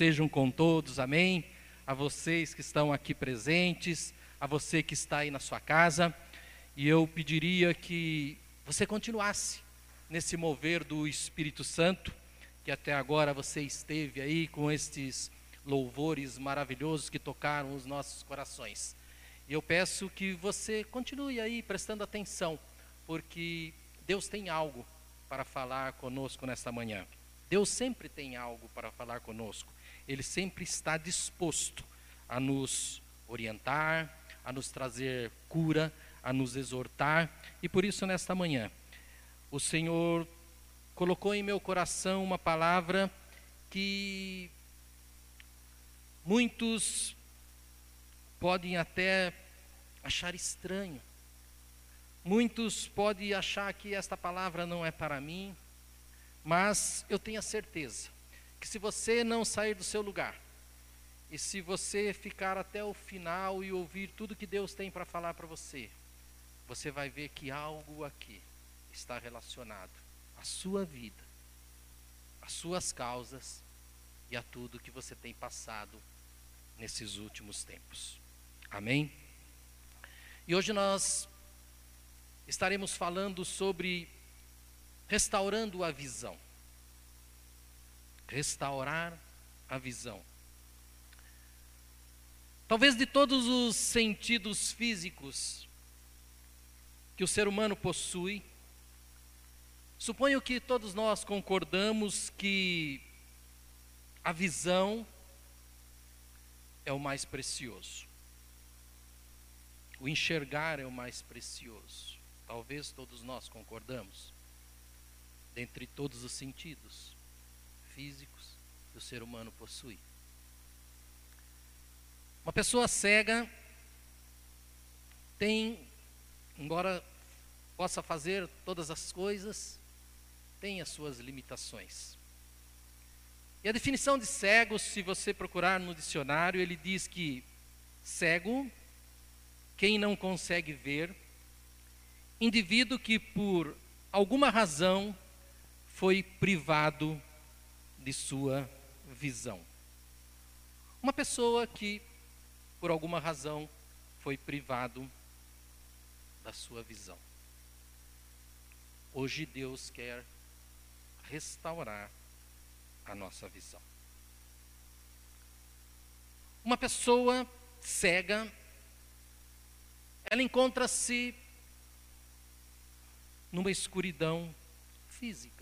Sejam com todos, amém. A vocês que estão aqui presentes, a você que está aí na sua casa, e eu pediria que você continuasse nesse mover do Espírito Santo, que até agora você esteve aí com estes louvores maravilhosos que tocaram os nossos corações. E eu peço que você continue aí prestando atenção, porque Deus tem algo para falar conosco nesta manhã. Deus sempre tem algo para falar conosco. Ele sempre está disposto a nos orientar, a nos trazer cura, a nos exortar. E por isso, nesta manhã, o Senhor colocou em meu coração uma palavra que muitos podem até achar estranho. Muitos podem achar que esta palavra não é para mim, mas eu tenho a certeza que se você não sair do seu lugar, e se você ficar até o final e ouvir tudo que Deus tem para falar para você, você vai ver que algo aqui está relacionado à sua vida, às suas causas e a tudo que você tem passado nesses últimos tempos. Amém? E hoje nós estaremos falando sobre restaurando a visão. Restaurar a visão. Talvez de todos os sentidos físicos que o ser humano possui, suponho que todos nós concordamos que a visão é o mais precioso. O enxergar é o mais precioso. Talvez todos nós concordamos. Dentre todos os sentidos físicos que o ser humano possui. Uma pessoa cega tem, embora possa fazer todas as coisas, tem as suas limitações. E a definição de cego, se você procurar no dicionário, ele diz que cego, quem não consegue ver, indivíduo que por alguma razão foi privado de sua visão. Uma pessoa que por alguma razão, foi privado da sua visão. Hoje Deus quer restaurar a nossa visão. Uma pessoa cega, ela encontra-se numa escuridão física.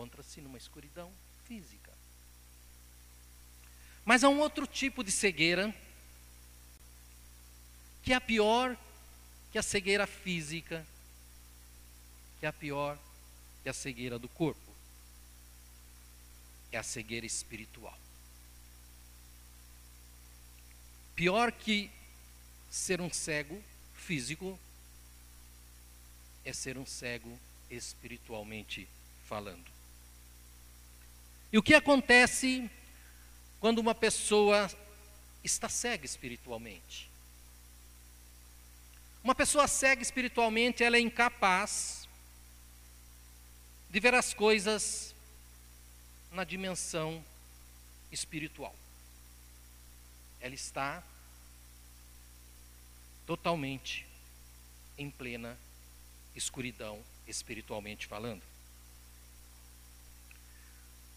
Encontra-se numa escuridão física. Mas há um outro tipo de cegueira que é pior que a cegueira física, que é pior que a cegueira do corpo. É a cegueira espiritual. Pior que ser um cego físico é ser um cego espiritualmente falando. E o que acontece quando uma pessoa está cega espiritualmente. Uma pessoa cega espiritualmente, ela é incapaz de ver as coisas na dimensão espiritual. Ela está totalmente em plena escuridão, espiritualmente falando.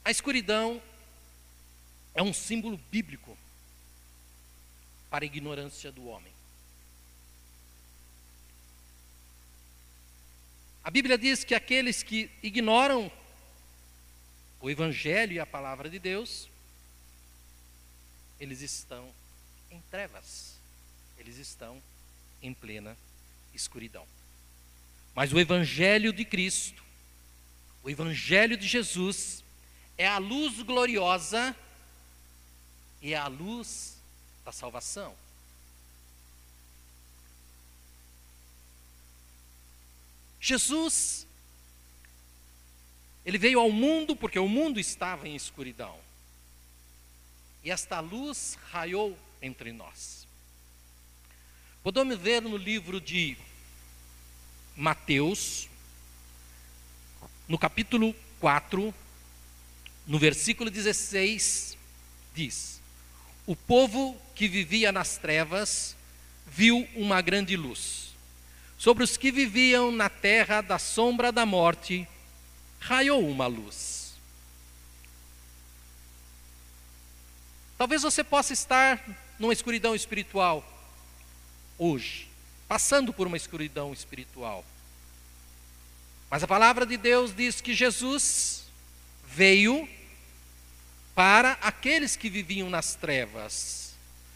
A escuridão é um símbolo bíblico para a ignorância do homem. A Bíblia diz que aqueles que ignoram o Evangelho e a palavra de Deus, eles estão em trevas, eles estão em plena escuridão. Mas o Evangelho de Cristo, o Evangelho de Jesus, é a luz gloriosa e é a luz da salvação. Jesus, ele veio ao mundo porque o mundo estava em escuridão. E esta luz raiou entre nós. Podemos ver no livro de Mateus, no capítulo 4, no versículo 16, diz: O povo que vivia nas trevas viu uma grande luz. Sobre os que viviam na terra da sombra da morte, raiou uma luz. Talvez você possa estar numa escuridão espiritual hoje, passando por uma escuridão espiritual. Mas a palavra de Deus diz que Jesus veio para aqueles que viviam nas trevas,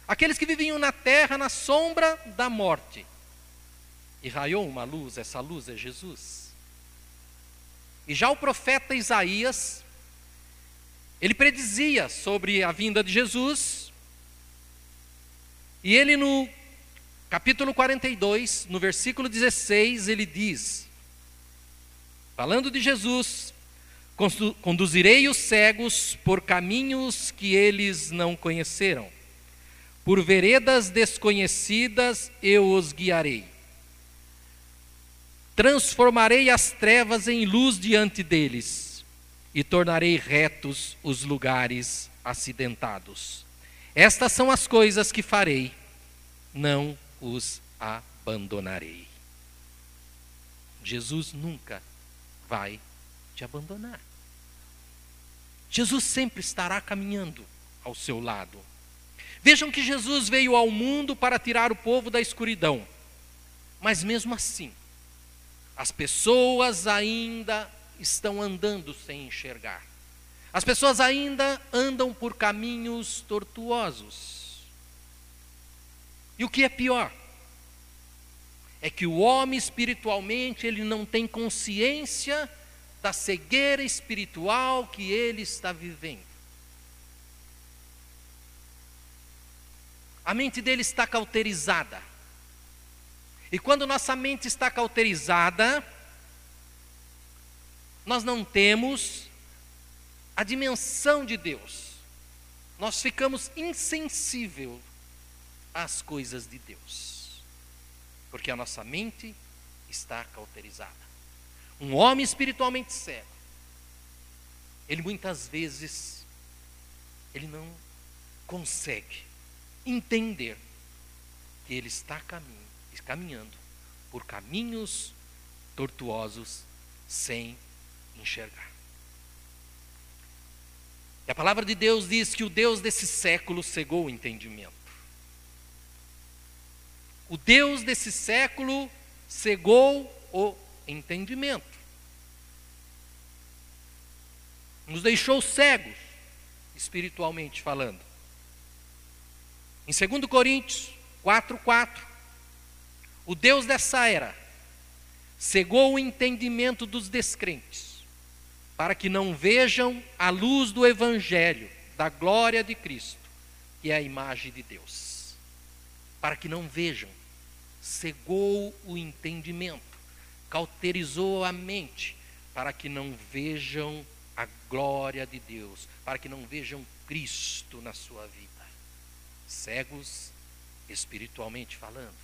aqueles que viviam na terra, na sombra da morte. E raiou uma luz, essa luz é Jesus. E já o profeta Isaías, ele predizia sobre a vinda de Jesus, e ele no capítulo 42, no versículo 16, ele diz: falando de Jesus, conduzirei os cegos por caminhos que eles não conheceram, por veredas desconhecidas eu os guiarei. Transformarei as trevas em luz diante deles e tornarei retos os lugares acidentados. Estas são as coisas que farei, não os abandonarei. Jesus nunca vai te abandonar. Jesus sempre estará caminhando ao seu lado. Vejam que Jesus veio ao mundo para tirar o povo da escuridão, mas mesmo assim, as pessoas ainda estão andando sem enxergar. As pessoas ainda andam por caminhos tortuosos. E o que é pior? É que o homem espiritualmente ele não tem consciência da cegueira espiritual que ele está vivendo. A mente dele está cauterizada. E quando nossa mente está cauterizada, nós não temos a dimensão de Deus. Nós ficamos insensível às coisas de Deus. Porque a nossa mente está cauterizada um homem espiritualmente cego, ele muitas vezes ele não consegue entender que ele está caminhando por caminhos tortuosos sem enxergar. E a palavra de Deus diz que o Deus desse século cegou o entendimento. O Deus desse século cegou o entendimento. Nos deixou cegos, espiritualmente falando. Em 2 Coríntios 4,4, o Deus dessa era cegou o entendimento dos descrentes, para que não vejam a luz do Evangelho, da glória de Cristo, que é a imagem de Deus. Para que não vejam, cegou o entendimento cauterizou a mente para que não vejam a glória de Deus, para que não vejam Cristo na sua vida. Cegos espiritualmente falando.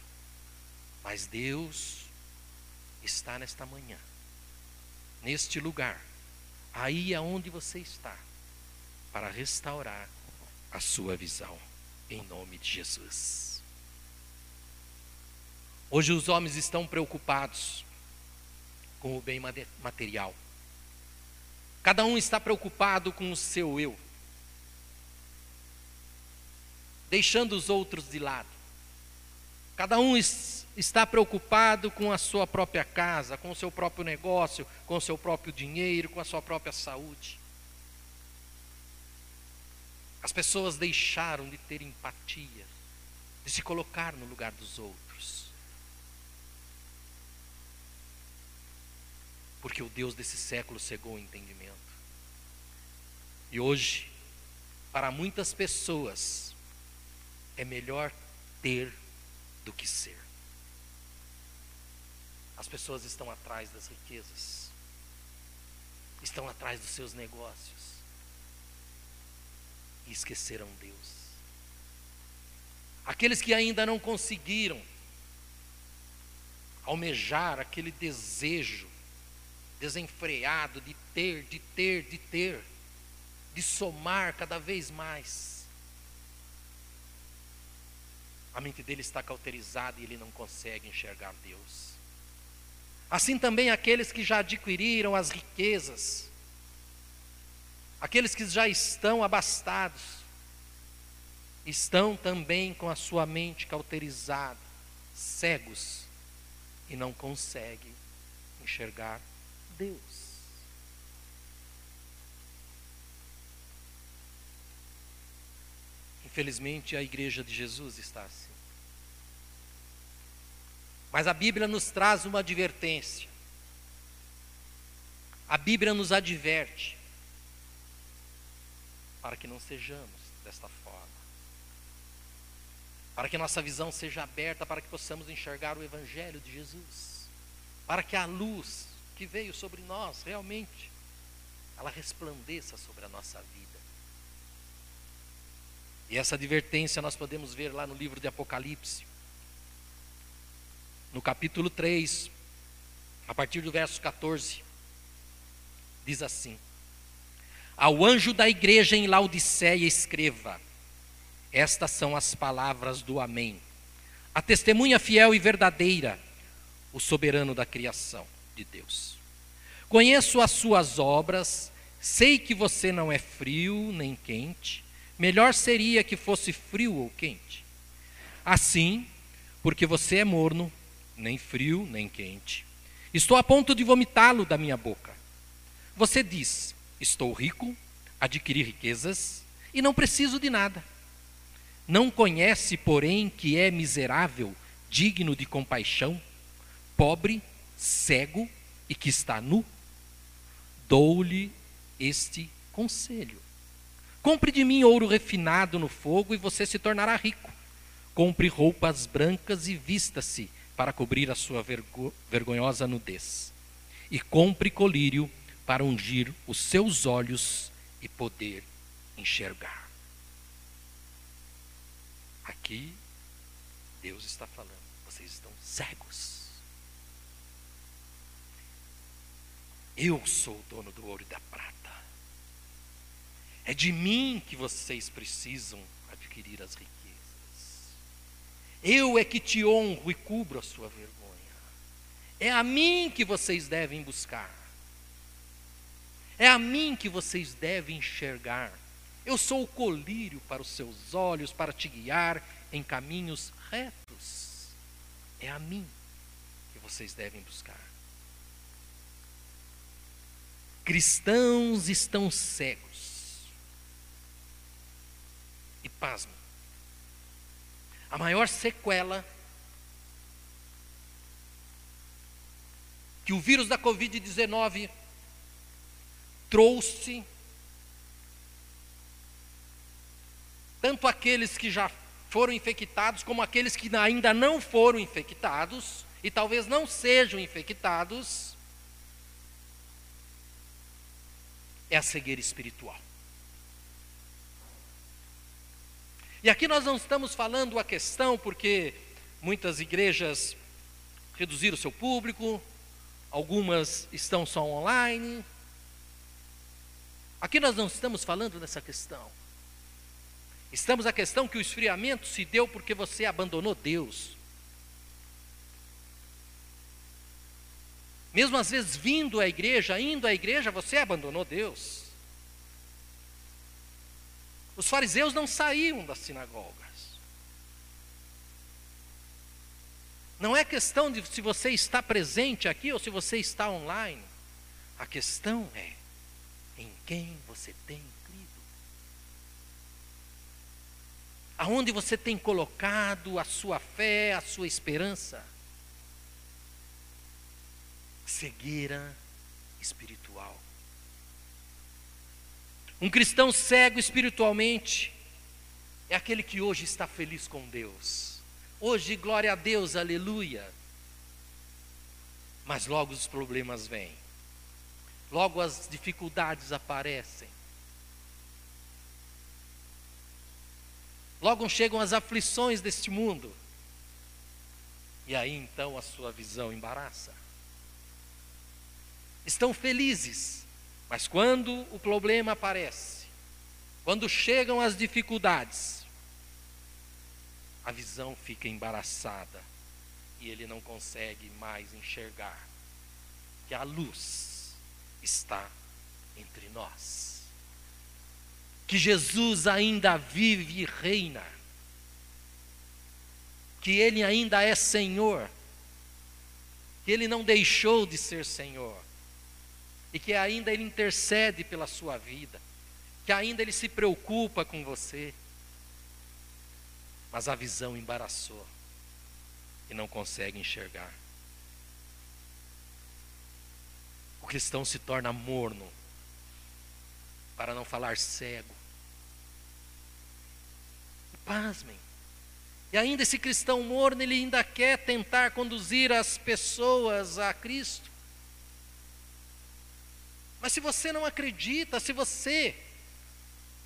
Mas Deus está nesta manhã, neste lugar, aí aonde você está, para restaurar a sua visão, em nome de Jesus. Hoje os homens estão preocupados com o bem material. Cada um está preocupado com o seu eu, deixando os outros de lado. Cada um está preocupado com a sua própria casa, com o seu próprio negócio, com o seu próprio dinheiro, com a sua própria saúde. As pessoas deixaram de ter empatia, de se colocar no lugar dos outros. Porque o Deus desse século cegou o entendimento. E hoje, para muitas pessoas, é melhor ter do que ser. As pessoas estão atrás das riquezas, estão atrás dos seus negócios e esqueceram Deus. Aqueles que ainda não conseguiram almejar aquele desejo desenfreado de ter, de ter, de ter. de somar cada vez mais. A mente dele está cauterizada e ele não consegue enxergar Deus. Assim também aqueles que já adquiriram as riquezas, aqueles que já estão abastados, estão também com a sua mente cauterizada, cegos, e não conseguem enxergar Deus. Infelizmente, a igreja de Jesus está assim. Mas a Bíblia nos traz uma advertência. A Bíblia nos adverte para que não sejamos desta forma. Para que nossa visão seja aberta, para que possamos enxergar o Evangelho de Jesus. Para que a luz que veio sobre nós realmente ela resplandeça sobre a nossa vida. E essa advertência nós podemos ver lá no livro de Apocalipse, no capítulo 3, a partir do verso 14, diz assim: Ao anjo da igreja em Laodiceia escreva: Estas são as palavras do Amém, a testemunha fiel e verdadeira, o soberano da criação de Deus. Conheço as suas obras, sei que você não é frio nem quente. Melhor seria que fosse frio ou quente. Assim, porque você é morno, nem frio, nem quente. Estou a ponto de vomitá-lo da minha boca. Você diz: Estou rico, adquiri riquezas e não preciso de nada. Não conhece, porém, que é miserável, digno de compaixão, pobre, cego e que está nu? Dou-lhe este conselho Compre de mim ouro refinado no fogo e você se tornará rico. Compre roupas brancas e vista-se para cobrir a sua vergo vergonhosa nudez. E compre colírio para ungir os seus olhos e poder enxergar. Aqui, Deus está falando, vocês estão cegos. Eu sou o dono do ouro e da prata. É de mim que vocês precisam adquirir as riquezas. Eu é que te honro e cubro a sua vergonha. É a mim que vocês devem buscar. É a mim que vocês devem enxergar. Eu sou o colírio para os seus olhos, para te guiar em caminhos retos. É a mim que vocês devem buscar. Cristãos estão cegos e pasmo. A maior sequela que o vírus da Covid-19 trouxe, tanto aqueles que já foram infectados, como aqueles que ainda não foram infectados, e talvez não sejam infectados, é a cegueira espiritual. E aqui nós não estamos falando a questão porque muitas igrejas reduziram seu público, algumas estão só online. Aqui nós não estamos falando dessa questão. Estamos a questão que o esfriamento se deu porque você abandonou Deus. Mesmo às vezes vindo à igreja, indo à igreja, você abandonou Deus. Os fariseus não saíam das sinagogas. Não é questão de se você está presente aqui ou se você está online. A questão é em quem você tem crido. Aonde você tem colocado a sua fé, a sua esperança. Cegueira espiritual. Um cristão cego espiritualmente é aquele que hoje está feliz com Deus. Hoje, glória a Deus, aleluia. Mas logo os problemas vêm. Logo as dificuldades aparecem. Logo chegam as aflições deste mundo. E aí então a sua visão embaraça. Estão felizes, mas quando o problema aparece, quando chegam as dificuldades, a visão fica embaraçada e ele não consegue mais enxergar que a luz está entre nós. Que Jesus ainda vive e reina. Que ele ainda é Senhor. Que ele não deixou de ser Senhor. E que ainda ele intercede pela sua vida. Que ainda ele se preocupa com você. Mas a visão embaraçou e não consegue enxergar. O cristão se torna morno, para não falar cego. Pasmem. E ainda esse cristão morno, ele ainda quer tentar conduzir as pessoas a Cristo. Mas se você não acredita, se você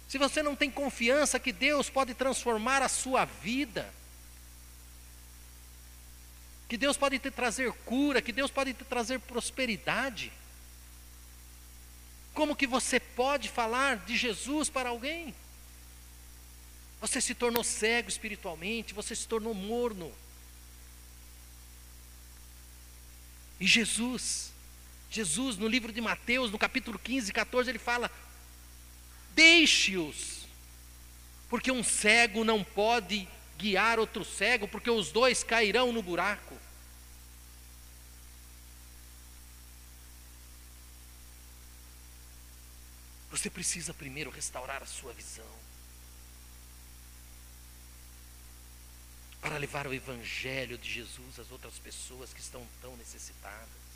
se você não tem confiança que Deus pode transformar a sua vida, que Deus pode te trazer cura, que Deus pode te trazer prosperidade, como que você pode falar de Jesus para alguém? Você se tornou cego espiritualmente, você se tornou morno. E Jesus, Jesus no livro de Mateus, no capítulo 15, 14, ele fala: Deixe-os, porque um cego não pode guiar outro cego, porque os dois cairão no buraco. Você precisa primeiro restaurar a sua visão. Para levar o Evangelho de Jesus às outras pessoas que estão tão necessitadas.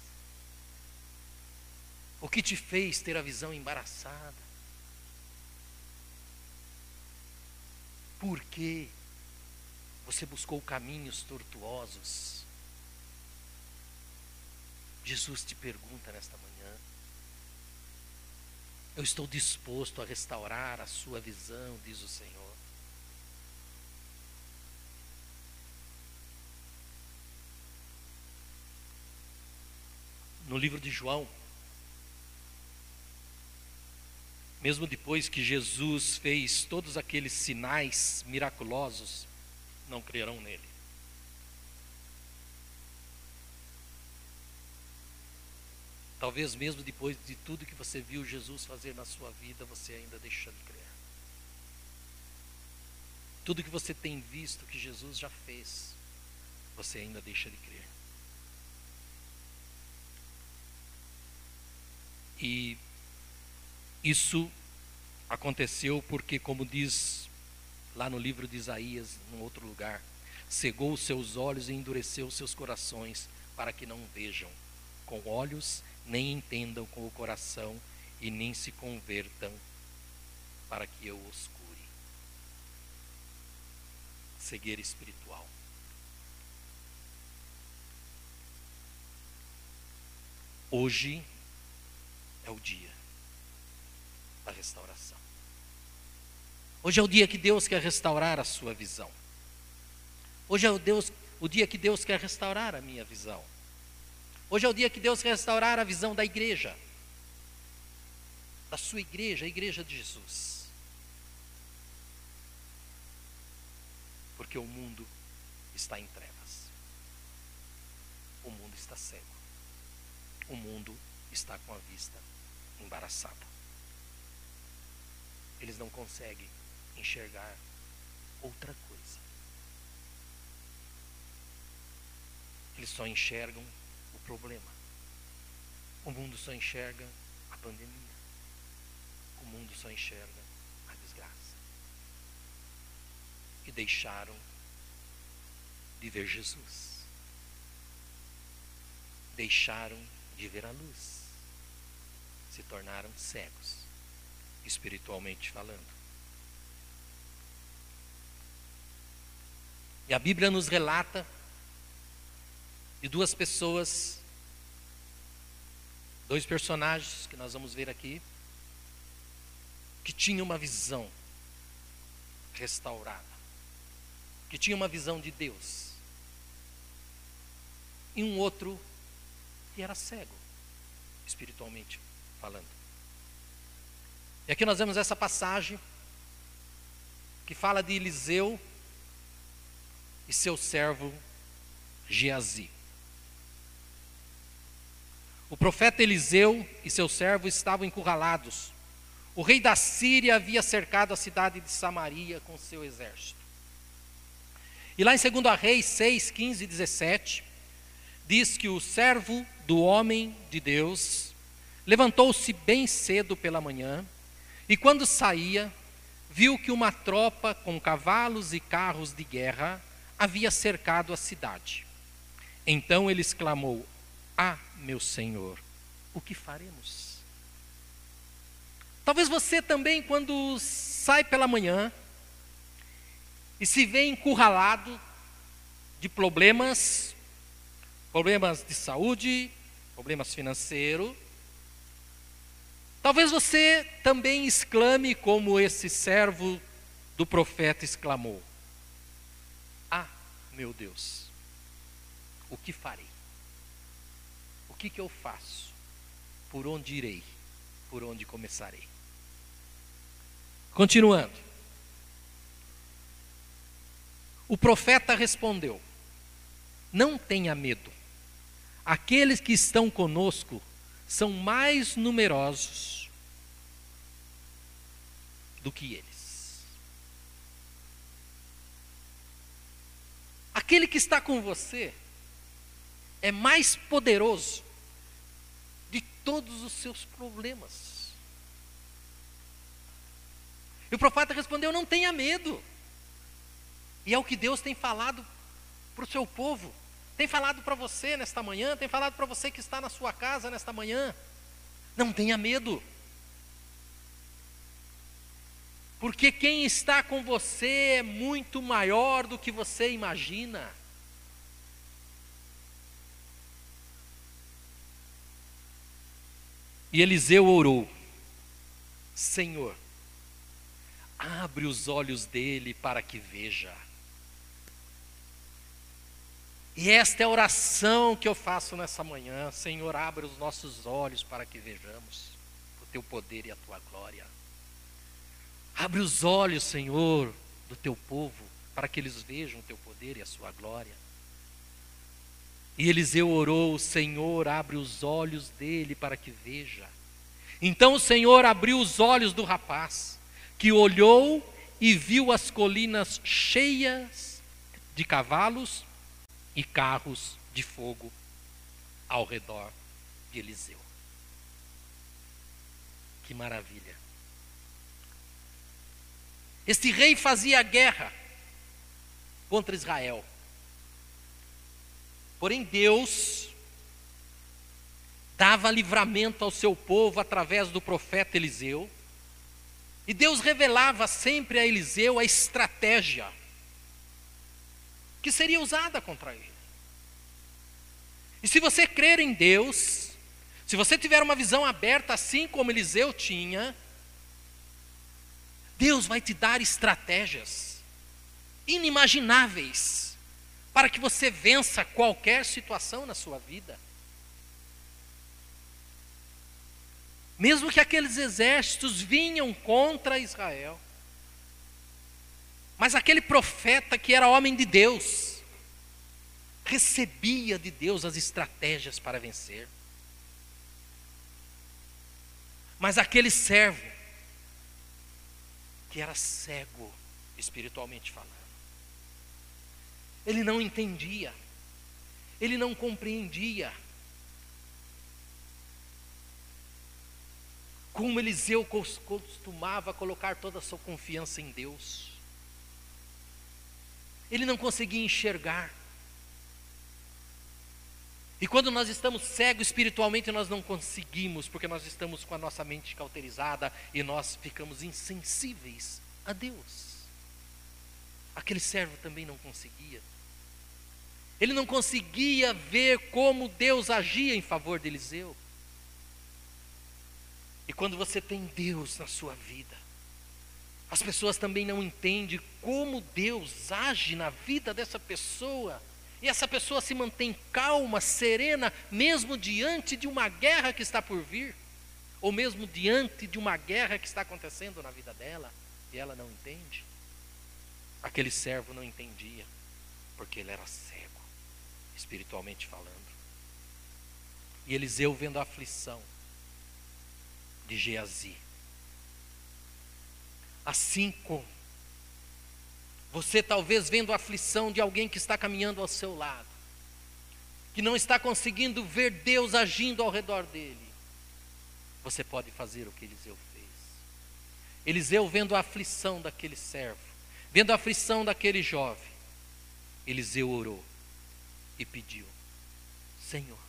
O que te fez ter a visão embaraçada? Por que você buscou caminhos tortuosos? Jesus te pergunta nesta manhã. Eu estou disposto a restaurar a sua visão, diz o Senhor. No livro de João, mesmo depois que Jesus fez todos aqueles sinais miraculosos, não crerão nele. Talvez mesmo depois de tudo que você viu Jesus fazer na sua vida, você ainda deixa de crer. Tudo que você tem visto que Jesus já fez, você ainda deixa de crer. E isso aconteceu porque, como diz lá no livro de Isaías, num outro lugar, cegou os seus olhos e endureceu os seus corações para que não vejam com olhos, nem entendam com o coração e nem se convertam para que eu os cure. Cegueira espiritual. Hoje é o dia da restauração. Hoje é o dia que Deus quer restaurar a sua visão. Hoje é o, Deus, o dia que Deus quer restaurar a minha visão. Hoje é o dia que Deus quer restaurar a visão da igreja. Da sua igreja, a igreja de Jesus. Porque o mundo está em trevas. O mundo está cego. O mundo está com a vista embaraçada eles não conseguem enxergar outra coisa. Eles só enxergam o problema. O mundo só enxerga a pandemia. O mundo só enxerga a desgraça. E deixaram de ver Jesus. Deixaram de ver a luz. Se tornaram cegos espiritualmente falando. E a Bíblia nos relata de duas pessoas, dois personagens que nós vamos ver aqui, que tinham uma visão restaurada, que tinha uma visão de Deus, e um outro que era cego, espiritualmente falando. E aqui nós vemos essa passagem que fala de Eliseu e seu servo Geazi. O profeta Eliseu e seu servo estavam encurralados. O rei da Síria havia cercado a cidade de Samaria com seu exército. E lá em 2 Reis 6, 15 e 17, diz que o servo do homem de Deus levantou-se bem cedo pela manhã e, quando saía, viu que uma tropa com cavalos e carros de guerra havia cercado a cidade. Então ele exclamou: Ah, meu Senhor, o que faremos? Talvez você também, quando sai pela manhã e se vê encurralado de problemas, problemas de saúde, problemas financeiros. Talvez você também exclame como esse servo do profeta exclamou: Ah, meu Deus, o que farei? O que, que eu faço? Por onde irei? Por onde começarei? Continuando. O profeta respondeu: Não tenha medo aqueles que estão conosco são mais numerosos do que eles. Aquele que está com você é mais poderoso de todos os seus problemas. E o profeta respondeu: Não tenha medo. E é o que Deus tem falado para o seu povo. Tem falado para você nesta manhã, tem falado para você que está na sua casa nesta manhã. Não tenha medo. Porque quem está com você é muito maior do que você imagina. E Eliseu orou: Senhor, abre os olhos dele para que veja. E esta é a oração que eu faço nessa manhã. Senhor, abre os nossos olhos para que vejamos o teu poder e a tua glória. Abre os olhos, Senhor, do teu povo, para que eles vejam o teu poder e a sua glória. E Eliseu orou: Senhor, abre os olhos dele para que veja. Então o Senhor abriu os olhos do rapaz, que olhou e viu as colinas cheias de cavalos e carros de fogo ao redor de Eliseu. Que maravilha! Este rei fazia guerra contra Israel. Porém, Deus dava livramento ao seu povo através do profeta Eliseu. E Deus revelava sempre a Eliseu a estratégia que seria usada contra ele. E se você crer em Deus, se você tiver uma visão aberta, assim como Eliseu tinha, Deus vai te dar estratégias inimagináveis para que você vença qualquer situação na sua vida. Mesmo que aqueles exércitos vinham contra Israel, mas aquele profeta que era homem de Deus, recebia de Deus as estratégias para vencer. Mas aquele servo, que era cego, espiritualmente falando, ele não entendia, ele não compreendia. Como Eliseu costumava colocar toda a sua confiança em Deus ele não conseguia enxergar. E quando nós estamos cegos espiritualmente, nós não conseguimos, porque nós estamos com a nossa mente cauterizada e nós ficamos insensíveis a Deus. Aquele servo também não conseguia. Ele não conseguia ver como Deus agia em favor de Eliseu. E quando você tem Deus na sua vida, as pessoas também não entendem como Deus age na vida dessa pessoa. E essa pessoa se mantém calma, serena, mesmo diante de uma guerra que está por vir, ou mesmo diante de uma guerra que está acontecendo na vida dela, e ela não entende. Aquele servo não entendia, porque ele era cego, espiritualmente falando. E Eliseu vendo a aflição de Geazi. Assim como você talvez vendo a aflição de alguém que está caminhando ao seu lado, que não está conseguindo ver Deus agindo ao redor dele, você pode fazer o que Eliseu fez. Eliseu vendo a aflição daquele servo, vendo a aflição daquele jovem, Eliseu orou e pediu: Senhor,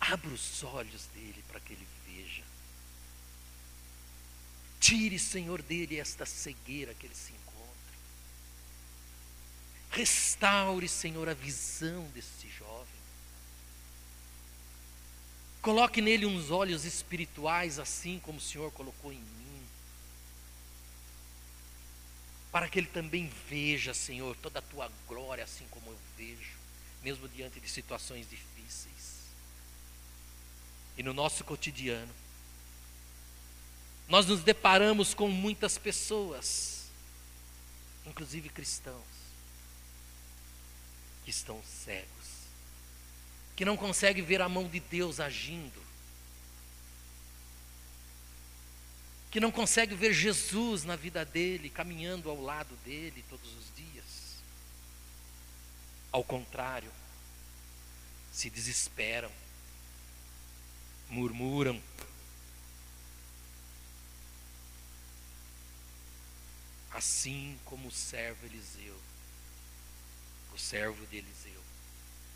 abra os olhos dele para que ele. Tire, Senhor, dele esta cegueira que ele se encontra. Restaure, Senhor, a visão desse jovem. Coloque nele uns olhos espirituais, assim como o Senhor colocou em mim. Para que ele também veja, Senhor, toda a tua glória, assim como eu vejo, mesmo diante de situações difíceis. E no nosso cotidiano, nós nos deparamos com muitas pessoas, inclusive cristãos, que estão cegos, que não conseguem ver a mão de Deus agindo, que não conseguem ver Jesus na vida dele, caminhando ao lado dele todos os dias. Ao contrário, se desesperam, murmuram, assim como o servo Eliseu, o servo de Eliseu,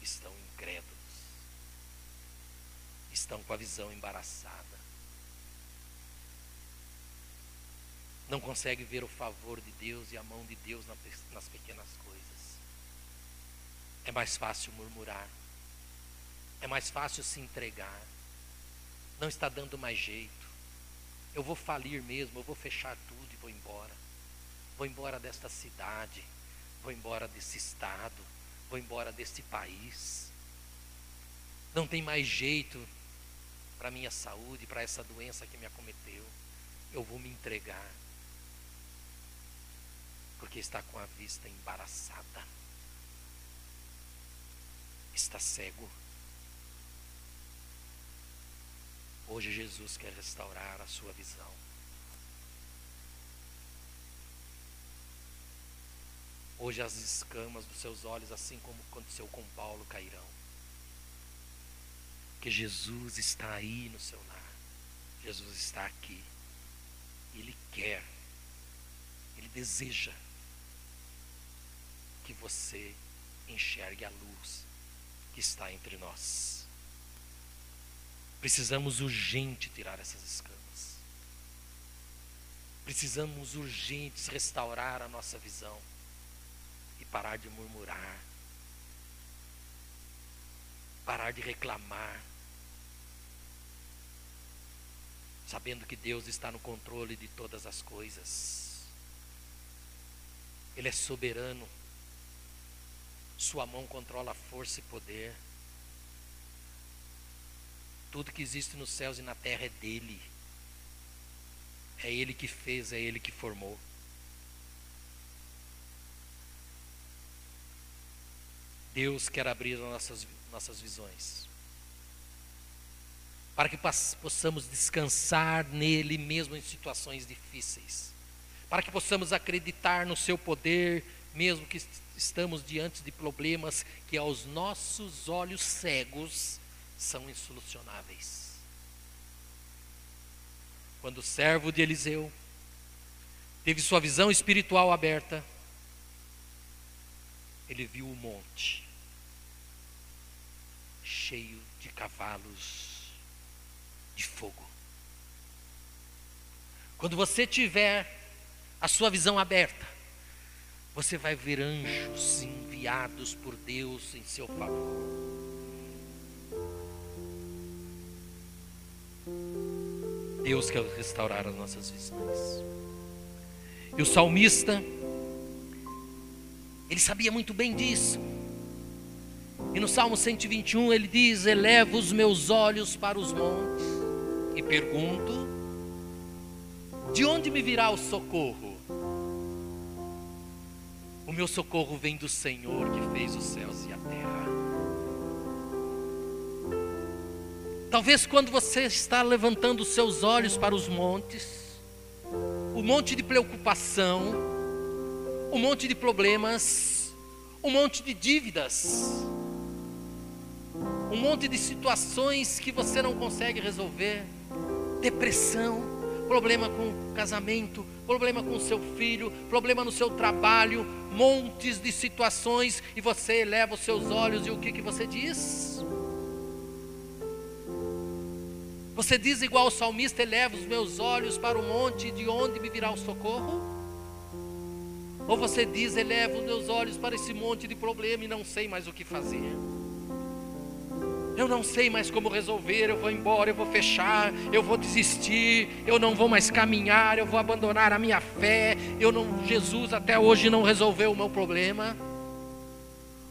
estão incrédulos, estão com a visão embaraçada, não conseguem ver o favor de Deus e a mão de Deus nas pequenas coisas. É mais fácil murmurar, é mais fácil se entregar, não está dando mais jeito. Eu vou falir mesmo, eu vou fechar tudo e vou embora. Vou embora desta cidade, vou embora desse estado, vou embora deste país. Não tem mais jeito para minha saúde, para essa doença que me acometeu. Eu vou me entregar. Porque está com a vista embaraçada. Está cego. Hoje Jesus quer restaurar a sua visão. Hoje as escamas dos seus olhos, assim como aconteceu com Paulo, cairão. Que Jesus está aí no seu lar. Jesus está aqui. Ele quer, ele deseja que você enxergue a luz que está entre nós. Precisamos urgente tirar essas escamas. Precisamos urgentes restaurar a nossa visão parar de murmurar, parar de reclamar, sabendo que Deus está no controle de todas as coisas. Ele é soberano, Sua mão controla força e poder. Tudo que existe nos céus e na terra é dele. É Ele que fez, é Ele que formou. Deus quer abrir nossas, nossas visões. Para que possamos descansar nele mesmo em situações difíceis. Para que possamos acreditar no seu poder, mesmo que estamos diante de problemas que aos nossos olhos cegos são insolucionáveis. Quando o servo de Eliseu teve sua visão espiritual aberta, ele viu o monte cheio de cavalos de fogo. Quando você tiver a sua visão aberta, você vai ver anjos enviados por Deus em seu favor. Deus quer restaurar as nossas visões. E o salmista, ele sabia muito bem disso. E no Salmo 121 ele diz: Eleva os meus olhos para os montes e pergunto: De onde me virá o socorro? O meu socorro vem do Senhor que fez os céus e a terra. Talvez quando você está levantando os seus olhos para os montes, o monte de preocupação, um monte de problemas, um monte de dívidas, um monte de situações que você não consegue resolver, depressão, problema com casamento, problema com seu filho, problema no seu trabalho, montes de situações, e você eleva os seus olhos e o que, que você diz? Você diz igual o salmista: eleva os meus olhos para o monte, de onde me virá o socorro? Ou você diz: eleva os meus olhos para esse monte de problema e não sei mais o que fazer? Eu não sei mais como resolver, eu vou embora, eu vou fechar, eu vou desistir, eu não vou mais caminhar, eu vou abandonar a minha fé. Eu não, Jesus até hoje não resolveu o meu problema.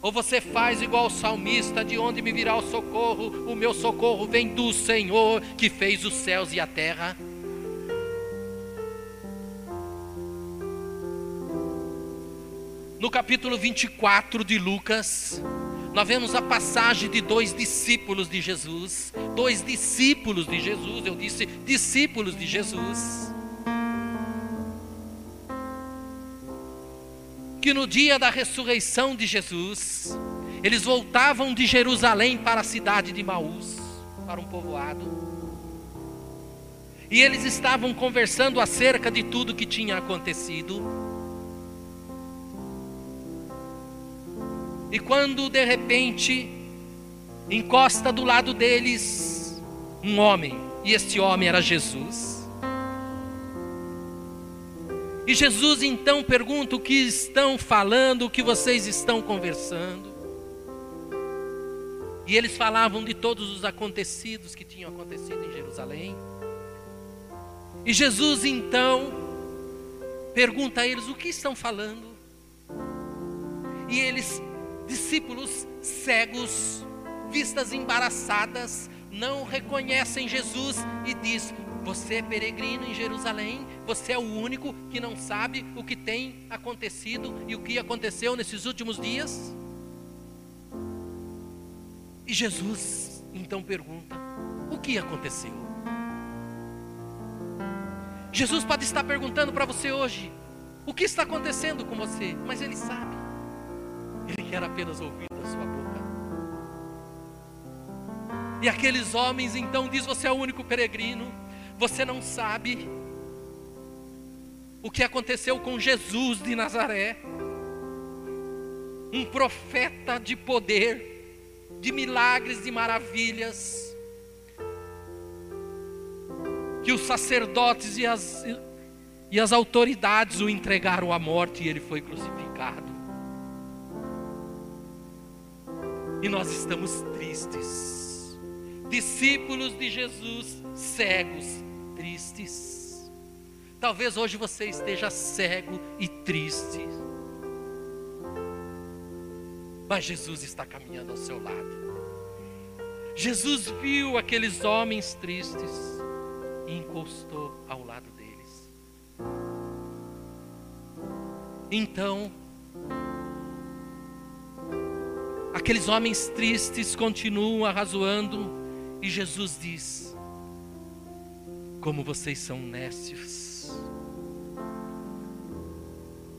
Ou você faz igual o salmista, de onde me virá o socorro? O meu socorro vem do Senhor que fez os céus e a terra. No capítulo 24 de Lucas, nós vemos a passagem de dois discípulos de Jesus, dois discípulos de Jesus, eu disse discípulos de Jesus, que no dia da ressurreição de Jesus, eles voltavam de Jerusalém para a cidade de Maús, para um povoado, e eles estavam conversando acerca de tudo que tinha acontecido. E quando de repente encosta do lado deles um homem, e este homem era Jesus. E Jesus então pergunta o que estão falando, o que vocês estão conversando. E eles falavam de todos os acontecidos que tinham acontecido em Jerusalém. E Jesus então pergunta a eles o que estão falando. E eles discípulos cegos, vistas embaraçadas, não reconhecem Jesus e diz: Você é peregrino em Jerusalém, você é o único que não sabe o que tem acontecido e o que aconteceu nesses últimos dias? E Jesus então pergunta: O que aconteceu? Jesus pode estar perguntando para você hoje: O que está acontecendo com você? Mas Ele sabe. Ele quer apenas ouvir da sua boca. E aqueles homens então diz: Você é o único peregrino, você não sabe o que aconteceu com Jesus de Nazaré, um profeta de poder, de milagres, de maravilhas, que os sacerdotes e as, e as autoridades o entregaram à morte e ele foi crucificado. E nós estamos tristes. Discípulos de Jesus, cegos, tristes. Talvez hoje você esteja cego e triste. Mas Jesus está caminhando ao seu lado. Jesus viu aqueles homens tristes e encostou ao lado deles. Então, Aqueles homens tristes continuam arrazoando e Jesus diz: Como vocês são nécios,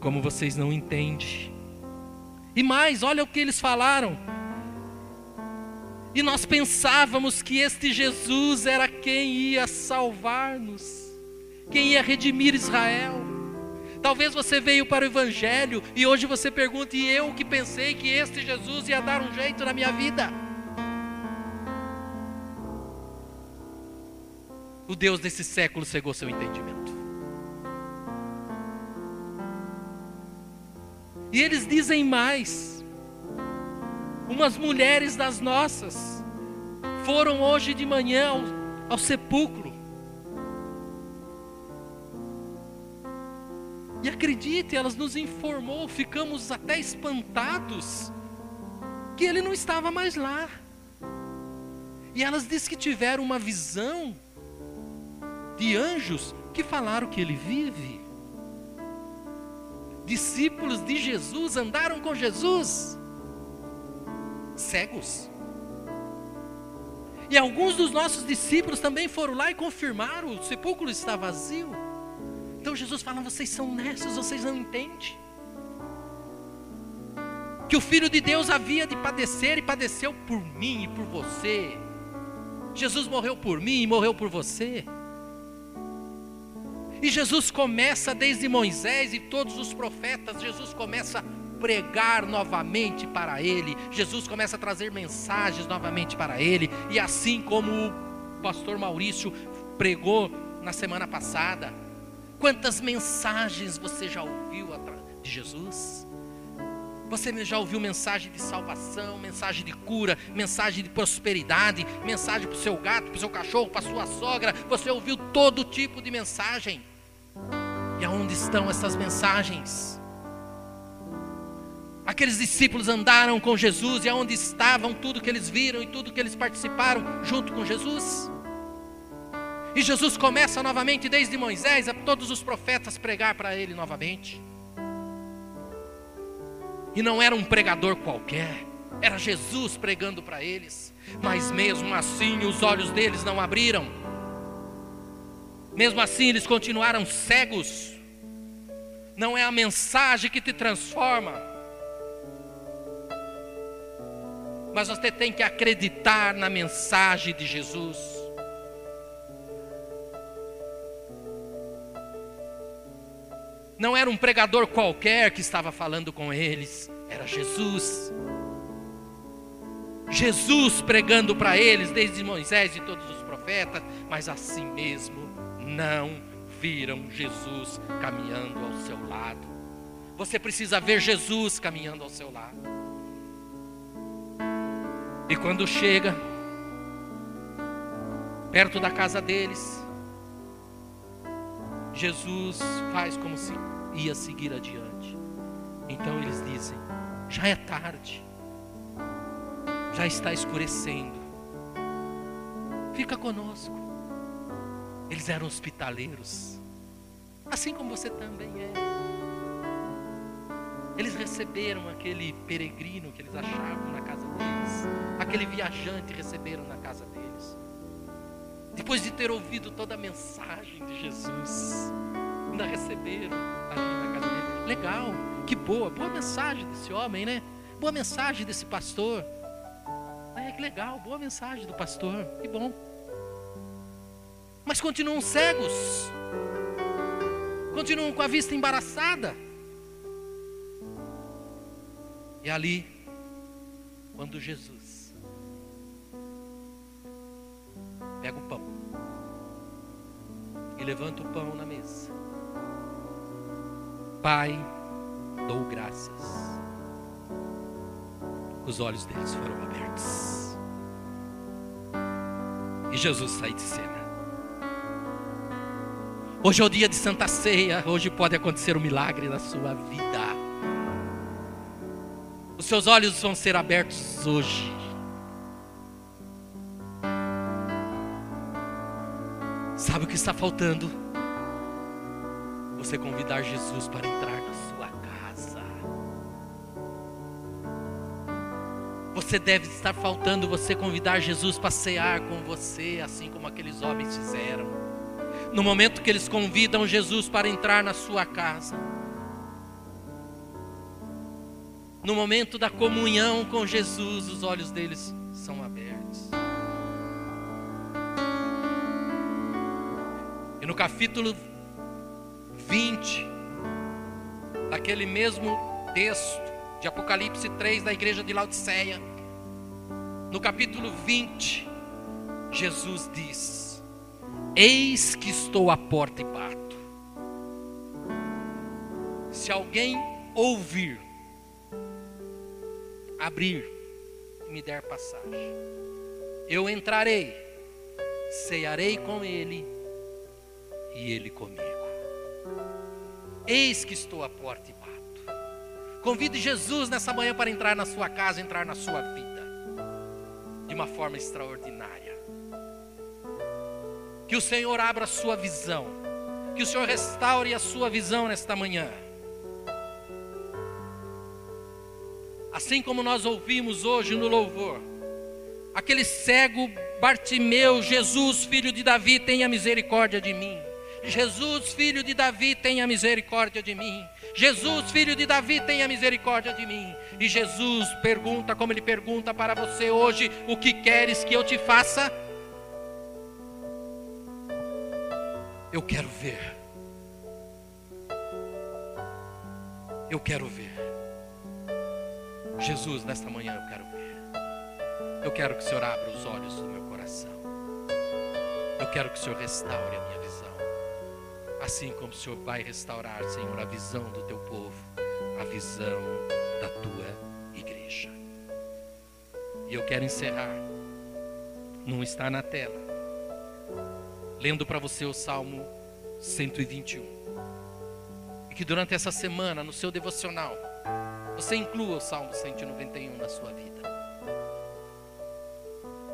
como vocês não entendem. E mais, olha o que eles falaram. E nós pensávamos que este Jesus era quem ia salvar-nos, quem ia redimir Israel. Talvez você veio para o Evangelho e hoje você pergunta, e eu que pensei que este Jesus ia dar um jeito na minha vida. O Deus desse século cegou seu entendimento. E eles dizem mais. Umas mulheres das nossas foram hoje de manhã ao, ao sepulcro E acredite, elas nos informou, ficamos até espantados que ele não estava mais lá. E elas dizem que tiveram uma visão de anjos que falaram que ele vive. discípulos de Jesus andaram com Jesus? Cegos. E alguns dos nossos discípulos também foram lá e confirmaram: o sepulcro está vazio. Então Jesus fala: vocês são nessos, vocês não entendem. Que o Filho de Deus havia de padecer e padeceu por mim e por você. Jesus morreu por mim e morreu por você. E Jesus começa desde Moisés e todos os profetas, Jesus começa a pregar novamente para ele, Jesus começa a trazer mensagens novamente para ele, e assim como o pastor Maurício pregou na semana passada, quantas mensagens você já ouviu de Jesus? Você já ouviu mensagem de salvação, mensagem de cura, mensagem de prosperidade, mensagem para o seu gato, para o seu cachorro, para a sua sogra. Você ouviu todo tipo de mensagem. E aonde estão essas mensagens? Aqueles discípulos andaram com Jesus e aonde estavam tudo que eles viram e tudo que eles participaram junto com Jesus? E Jesus começa novamente, desde Moisés a todos os profetas, pregar para ele novamente. E não era um pregador qualquer, era Jesus pregando para eles. Mas mesmo assim os olhos deles não abriram. Mesmo assim eles continuaram cegos. Não é a mensagem que te transforma. Mas você tem que acreditar na mensagem de Jesus. Não era um pregador qualquer que estava falando com eles, era Jesus. Jesus pregando para eles, desde Moisés e todos os profetas, mas assim mesmo não viram Jesus caminhando ao seu lado. Você precisa ver Jesus caminhando ao seu lado. E quando chega perto da casa deles, Jesus faz como se ia seguir adiante. Então eles dizem: já é tarde, já está escurecendo, fica conosco. Eles eram hospitaleiros, assim como você também é. Eles receberam aquele peregrino que eles achavam na casa deles, aquele viajante receberam na casa deles. Depois de ter ouvido toda a mensagem de Jesus, ainda receberam ali na casa dele. Legal, que boa, boa mensagem desse homem, né? Boa mensagem desse pastor. É que legal, boa mensagem do pastor, que bom. Mas continuam cegos, continuam com a vista embaraçada. E ali, quando Jesus pega o pão e levanta o pão na mesa, Pai, dou graças. Os olhos deles foram abertos. E Jesus sai de cena. Hoje é o dia de Santa Ceia. Hoje pode acontecer um milagre na sua vida. Os seus olhos vão ser abertos hoje. Que está faltando? Você convidar Jesus para entrar na sua casa. Você deve estar faltando você convidar Jesus para cear com você, assim como aqueles homens fizeram. No momento que eles convidam Jesus para entrar na sua casa. No momento da comunhão com Jesus, os olhos deles no capítulo 20, daquele mesmo texto de Apocalipse 3 da igreja de Laodiceia, no capítulo 20, Jesus diz: Eis que estou à porta e bato. Se alguém ouvir abrir e me der passagem. Eu entrarei, cearei com ele e ele comigo. Eis que estou à porta e bato. Convide Jesus nessa manhã para entrar na sua casa, entrar na sua vida, de uma forma extraordinária. Que o Senhor abra a sua visão, que o Senhor restaure a sua visão nesta manhã Assim como nós ouvimos hoje no louvor, aquele cego Bartimeu, Jesus, filho de Davi, tenha misericórdia de mim. Jesus, filho de Davi, tenha misericórdia de mim. Jesus, filho de Davi, tenha misericórdia de mim. E Jesus pergunta, como ele pergunta para você hoje: O que queres que eu te faça? Eu quero ver. Eu quero ver. Jesus, nesta manhã eu quero ver. Eu quero que o Senhor abra os olhos do meu coração. Eu quero que o Senhor restaure a minha visão. Assim como o Senhor vai restaurar, Senhor, a visão do teu povo, a visão da tua igreja. E eu quero encerrar. Não está na tela. Lendo para você o Salmo 121. E que durante essa semana, no seu devocional, você inclua o Salmo 191 na sua vida.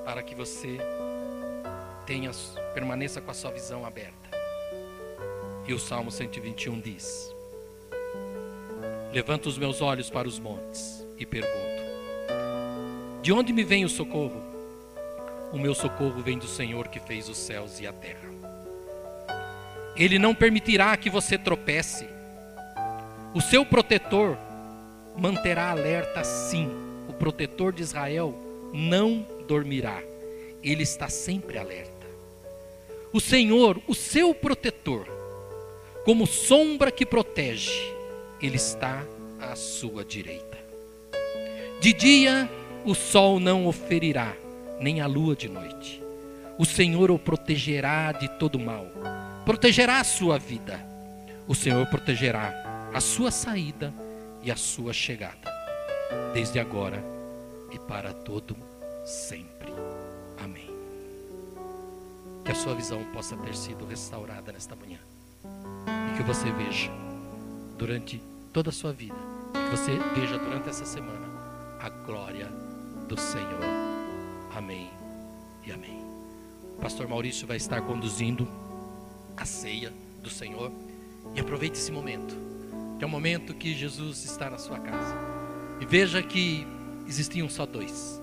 Para que você tenha, permaneça com a sua visão aberta. E o Salmo 121 diz: Levanto os meus olhos para os montes e pergunto: De onde me vem o socorro? O meu socorro vem do Senhor que fez os céus e a terra. Ele não permitirá que você tropece. O seu protetor manterá alerta sim. O protetor de Israel não dormirá. Ele está sempre alerta. O Senhor, o seu protetor, como sombra que protege, ele está à sua direita. De dia o sol não o ferirá, nem a lua de noite. O Senhor o protegerá de todo mal, protegerá a sua vida. O Senhor protegerá a sua saída e a sua chegada, desde agora e para todo sempre. Amém. Que a sua visão possa ter sido restaurada nesta manhã que você veja durante toda a sua vida, que você veja durante essa semana a glória do Senhor. Amém e amém. O pastor Maurício vai estar conduzindo a ceia do Senhor e aproveite esse momento que é o momento que Jesus está na sua casa. E veja que existiam só dois.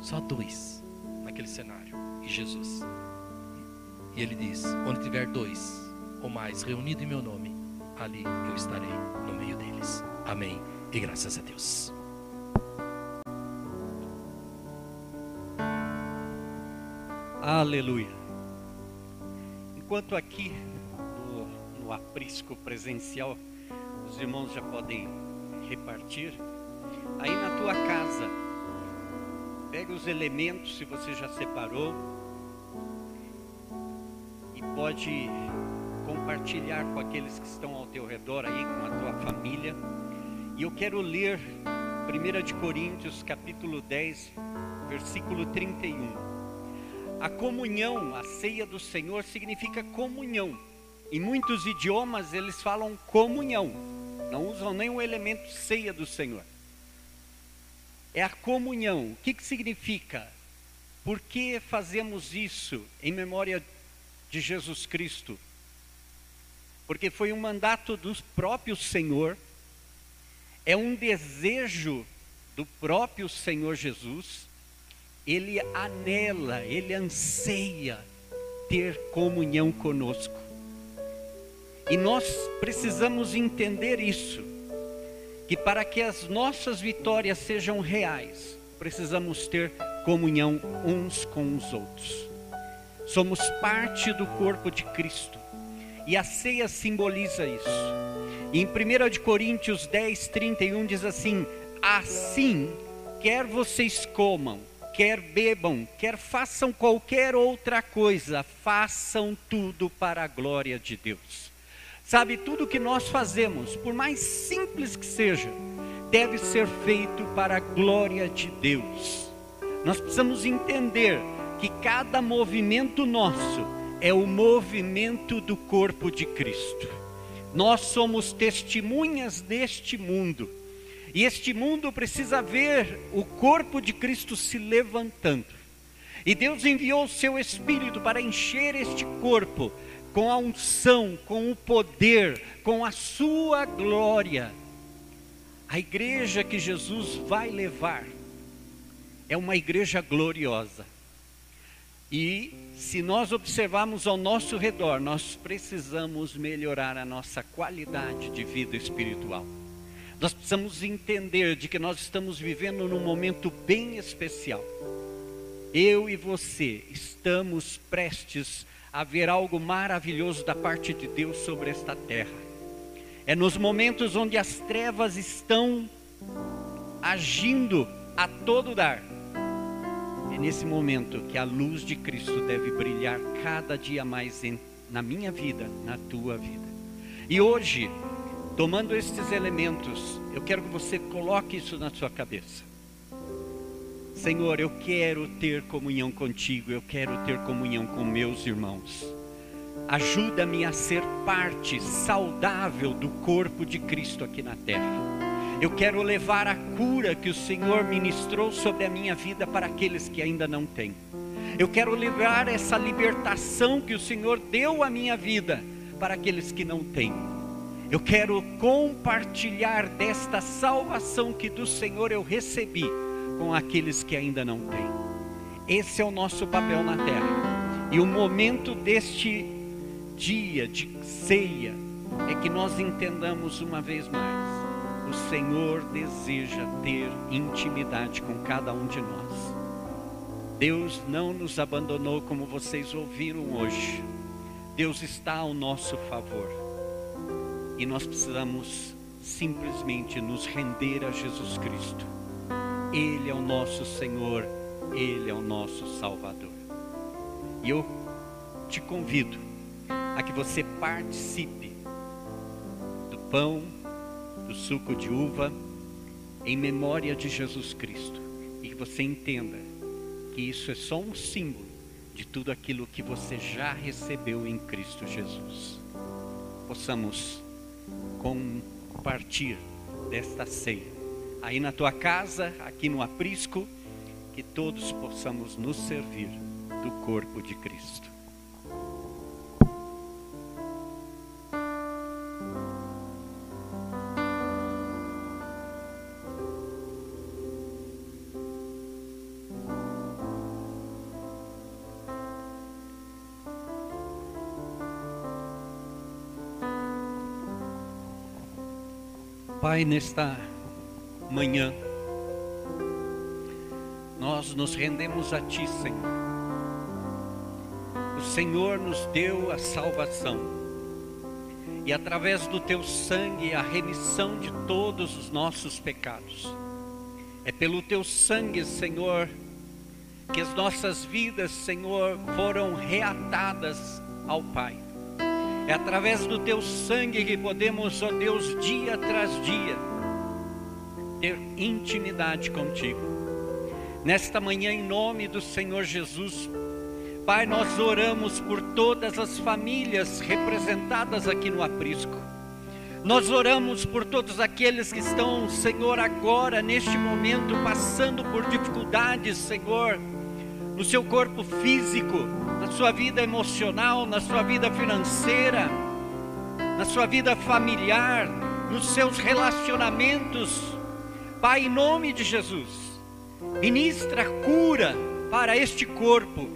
Só dois naquele cenário. E Jesus. E ele diz: Onde tiver dois ou mais reunidos em meu nome, ali eu estarei no meio deles. Amém. E graças a Deus. Aleluia. Enquanto aqui no aprisco presencial, os irmãos já podem repartir. Aí na tua casa, pega os elementos, se você já separou, e pode compartilhar com aqueles que estão ao teu redor aí, com a tua família. E eu quero ler 1 de Coríntios, capítulo 10, versículo 31. A comunhão, a ceia do Senhor significa comunhão. Em muitos idiomas eles falam comunhão, não usam nem o elemento ceia do Senhor. É a comunhão. O que, que significa? Por que fazemos isso em memória de Jesus Cristo? Porque foi um mandato do próprio Senhor, é um desejo do próprio Senhor Jesus, ele anela, ele anseia ter comunhão conosco. E nós precisamos entender isso, que para que as nossas vitórias sejam reais, precisamos ter comunhão uns com os outros. Somos parte do corpo de Cristo. E a ceia simboliza isso. Em 1 de Coríntios 10, 31 diz assim: Assim, quer vocês comam, quer bebam, quer façam qualquer outra coisa, façam tudo para a glória de Deus. Sabe, tudo que nós fazemos, por mais simples que seja, deve ser feito para a glória de Deus. Nós precisamos entender que cada movimento nosso é o movimento do corpo de Cristo. Nós somos testemunhas deste mundo. E este mundo precisa ver o corpo de Cristo se levantando. E Deus enviou o seu Espírito para encher este corpo com a unção, com o poder, com a sua glória. A igreja que Jesus vai levar é uma igreja gloriosa. E se nós observarmos ao nosso redor, nós precisamos melhorar a nossa qualidade de vida espiritual. Nós precisamos entender de que nós estamos vivendo num momento bem especial. Eu e você estamos prestes a ver algo maravilhoso da parte de Deus sobre esta terra. É nos momentos onde as trevas estão agindo a todo dar. É nesse momento que a luz de Cristo deve brilhar cada dia mais em, na minha vida, na tua vida. E hoje, tomando estes elementos, eu quero que você coloque isso na sua cabeça. Senhor, eu quero ter comunhão contigo, eu quero ter comunhão com meus irmãos. Ajuda-me a ser parte saudável do corpo de Cristo aqui na terra. Eu quero levar a cura que o Senhor ministrou sobre a minha vida para aqueles que ainda não têm. Eu quero levar essa libertação que o Senhor deu à minha vida para aqueles que não têm. Eu quero compartilhar desta salvação que do Senhor eu recebi com aqueles que ainda não têm. Esse é o nosso papel na terra. E o momento deste dia de ceia é que nós entendamos uma vez mais: o Senhor deseja ter intimidade com cada um de nós. Deus não nos abandonou como vocês ouviram hoje. Deus está ao nosso favor. E nós precisamos simplesmente nos render a Jesus Cristo. Ele é o nosso Senhor, Ele é o nosso Salvador. E eu te convido a que você participe do pão, do suco de uva, em memória de Jesus Cristo. E que você entenda que isso é só um símbolo de tudo aquilo que você já recebeu em Cristo Jesus. Possamos compartilhar desta ceia. Aí na tua casa, aqui no aprisco, que todos possamos nos servir do corpo de Cristo. Pai, nesta manhã, nós nos rendemos a Ti, Senhor. O Senhor nos deu a salvação, e através do Teu sangue, a remissão de todos os nossos pecados. É pelo Teu sangue, Senhor, que as nossas vidas, Senhor, foram reatadas ao Pai. É através do teu sangue que podemos, ó Deus, dia tras dia, ter intimidade contigo. Nesta manhã, em nome do Senhor Jesus, Pai, nós oramos por todas as famílias representadas aqui no aprisco. Nós oramos por todos aqueles que estão, Senhor, agora, neste momento, passando por dificuldades, Senhor, no seu corpo físico, na sua vida emocional, na sua vida financeira, na sua vida familiar, nos seus relacionamentos. Pai, em nome de Jesus, ministra cura para este corpo,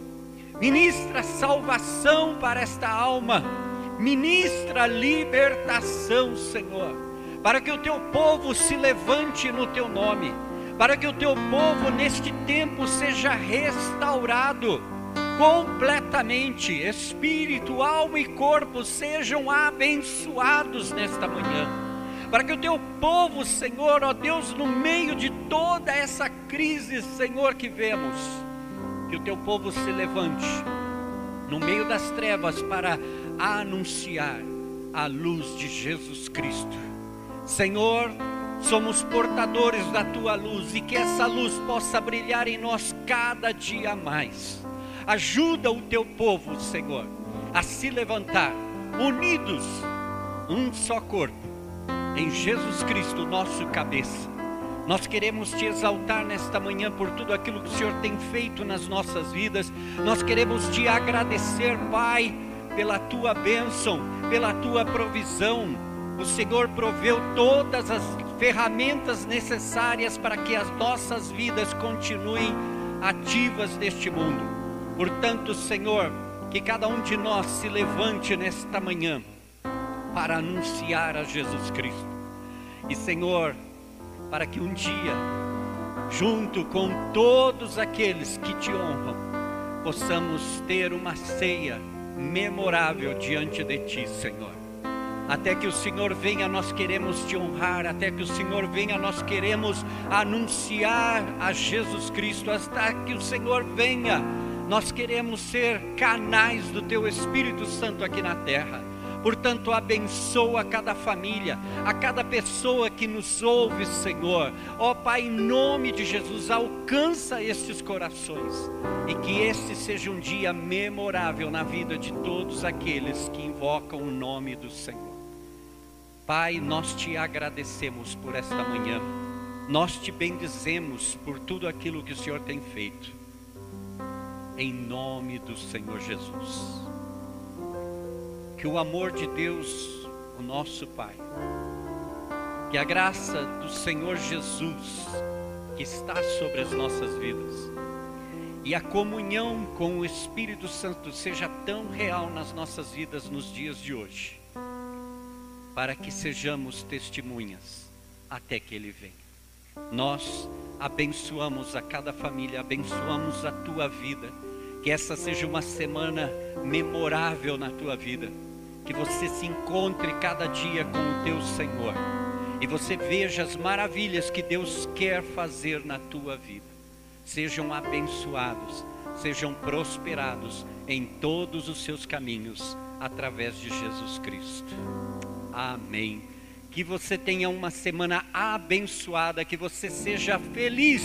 ministra salvação para esta alma, ministra libertação, Senhor, para que o teu povo se levante no teu nome, para que o teu povo neste tempo seja restaurado completamente, espírito, alma e corpo sejam abençoados nesta manhã. Para que o teu povo, Senhor, ó Deus, no meio de toda essa crise, Senhor, que vemos, que o teu povo se levante no meio das trevas para anunciar a luz de Jesus Cristo. Senhor, somos portadores da tua luz e que essa luz possa brilhar em nós cada dia mais. Ajuda o teu povo, Senhor, a se levantar, unidos, um só corpo, em Jesus Cristo, nosso cabeça. Nós queremos te exaltar nesta manhã por tudo aquilo que o Senhor tem feito nas nossas vidas. Nós queremos te agradecer, Pai, pela tua bênção, pela tua provisão. O Senhor proveu todas as ferramentas necessárias para que as nossas vidas continuem ativas neste mundo. Portanto, Senhor, que cada um de nós se levante nesta manhã para anunciar a Jesus Cristo. E, Senhor, para que um dia, junto com todos aqueles que te honram, possamos ter uma ceia memorável diante de ti, Senhor. Até que o Senhor venha, nós queremos te honrar. Até que o Senhor venha, nós queremos anunciar a Jesus Cristo. Até que o Senhor venha, nós queremos ser canais do Teu Espírito Santo aqui na terra. Portanto, abençoa cada família, a cada pessoa que nos ouve, Senhor. Ó oh, Pai, em nome de Jesus, alcança estes corações e que este seja um dia memorável na vida de todos aqueles que invocam o nome do Senhor. Pai, nós te agradecemos por esta manhã, nós te bendizemos por tudo aquilo que o Senhor tem feito, em nome do Senhor Jesus. Que o amor de Deus, o nosso Pai, que a graça do Senhor Jesus, que está sobre as nossas vidas, e a comunhão com o Espírito Santo seja tão real nas nossas vidas nos dias de hoje para que sejamos testemunhas até que Ele venha. Nós abençoamos a cada família, abençoamos a tua vida. Que essa seja uma semana memorável na tua vida. Que você se encontre cada dia com o teu Senhor. E você veja as maravilhas que Deus quer fazer na tua vida. Sejam abençoados, sejam prosperados em todos os seus caminhos através de Jesus Cristo. Amém. Que você tenha uma semana abençoada, que você seja feliz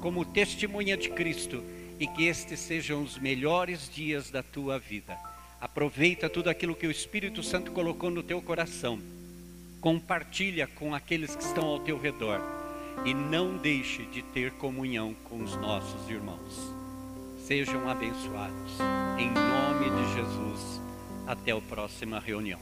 como testemunha de Cristo e que estes sejam os melhores dias da tua vida. Aproveita tudo aquilo que o Espírito Santo colocou no teu coração. Compartilha com aqueles que estão ao teu redor e não deixe de ter comunhão com os nossos irmãos. Sejam abençoados. Em nome de Jesus. Até a próxima reunião.